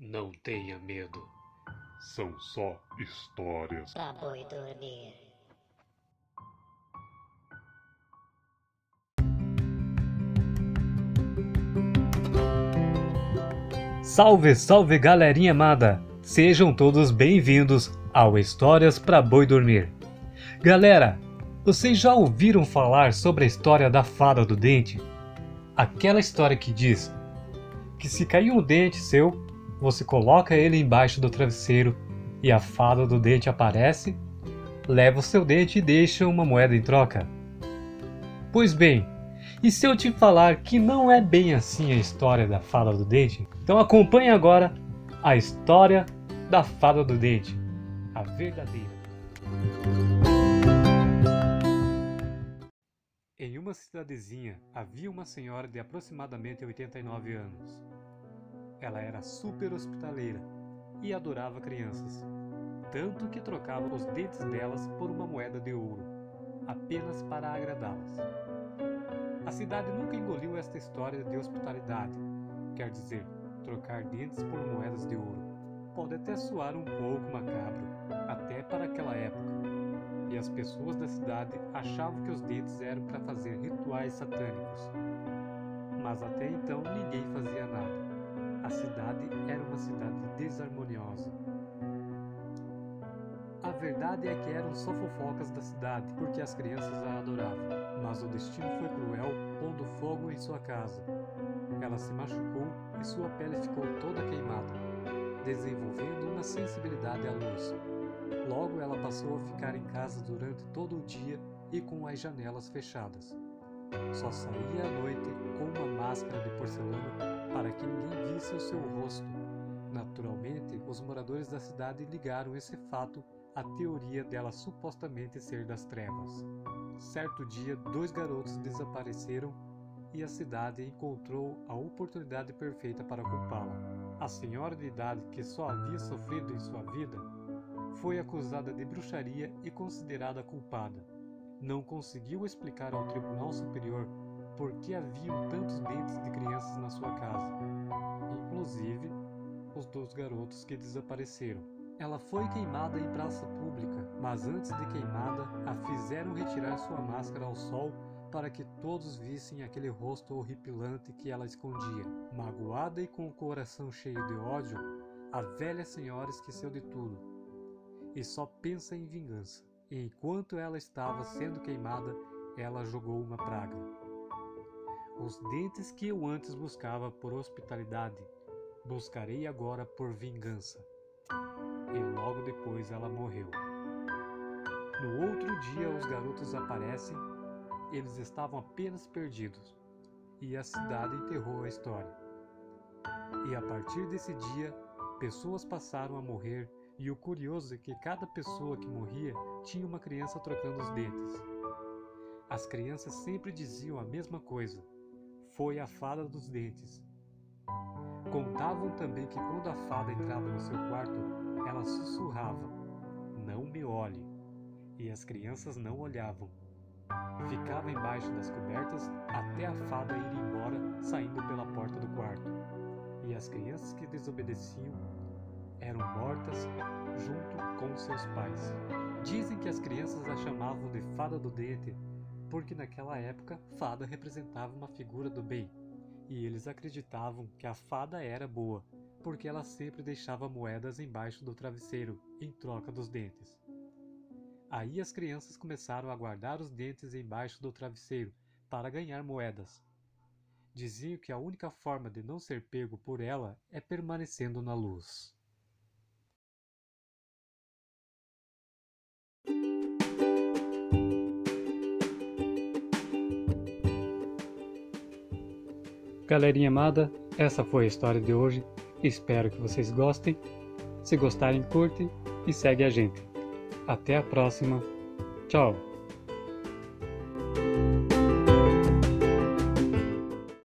Não tenha medo. São só histórias. Pra boi dormir. Salve, salve galerinha amada! Sejam todos bem-vindos ao Histórias para Boi Dormir. Galera, vocês já ouviram falar sobre a história da fada do dente? Aquela história que diz que se cair um dente seu, você coloca ele embaixo do travesseiro e a fada do dente aparece, leva o seu dente e deixa uma moeda em troca. Pois bem, e se eu te falar que não é bem assim a história da fada do dente? Então acompanhe agora a história da fada do dente, a verdadeira. Em uma cidadezinha havia uma senhora de aproximadamente 89 anos. Ela era super hospitaleira e adorava crianças, tanto que trocava os dentes delas por uma moeda de ouro, apenas para agradá-las. A cidade nunca engoliu esta história de hospitalidade, quer dizer, trocar dentes por moedas de ouro. Pode até soar um pouco macabro, até para aquela época, e as pessoas da cidade achavam que os dentes eram para fazer rituais satânicos. Mas até então ninguém desarmoniosa. A verdade é que eram só fofocas da cidade, porque as crianças a adoravam. Mas o destino foi cruel, pondo fogo em sua casa. Ela se machucou e sua pele ficou toda queimada, desenvolvendo uma sensibilidade à luz. Logo ela passou a ficar em casa durante todo o dia e com as janelas fechadas. Só saía à noite com uma máscara de porcelana para que ninguém visse o seu rosto. Naturalmente, os moradores da cidade ligaram esse fato à teoria dela supostamente ser das trevas. Certo dia, dois garotos desapareceram e a cidade encontrou a oportunidade perfeita para culpá-la. A senhora de idade que só havia sofrido em sua vida foi acusada de bruxaria e considerada culpada. Não conseguiu explicar ao Tribunal Superior por que haviam tantos dentes de crianças na sua casa, inclusive os dois garotos que desapareceram. Ela foi queimada em praça pública, mas antes de queimada, a fizeram retirar sua máscara ao sol para que todos vissem aquele rosto horripilante que ela escondia. Magoada e com o coração cheio de ódio, a velha senhora esqueceu de tudo e só pensa em vingança. E enquanto ela estava sendo queimada, ela jogou uma praga. Os dentes que eu antes buscava por hospitalidade, buscarei agora por vingança. E logo depois ela morreu. No outro dia, os garotos aparecem, eles estavam apenas perdidos, e a cidade enterrou a história. E a partir desse dia, pessoas passaram a morrer, e o curioso é que cada pessoa que morria tinha uma criança trocando os dentes. As crianças sempre diziam a mesma coisa: foi a fada dos dentes. Contavam também que quando a fada entrava no seu quarto, ela sussurrava: Não me olhe. E as crianças não olhavam. Ficava embaixo das cobertas até a fada ir embora, saindo pela porta do quarto. E as crianças que desobedeciam eram mortas junto com seus pais. Dizem que as crianças a chamavam de fada do dente porque naquela época fada representava uma figura do bem, e eles acreditavam que a fada era boa, porque ela sempre deixava moedas embaixo do travesseiro em troca dos dentes. Aí as crianças começaram a guardar os dentes embaixo do travesseiro para ganhar moedas. Diziam que a única forma de não ser pego por ela é permanecendo na luz. Galerinha amada, essa foi a história de hoje. Espero que vocês gostem. Se gostarem, curte e segue a gente. Até a próxima. Tchau!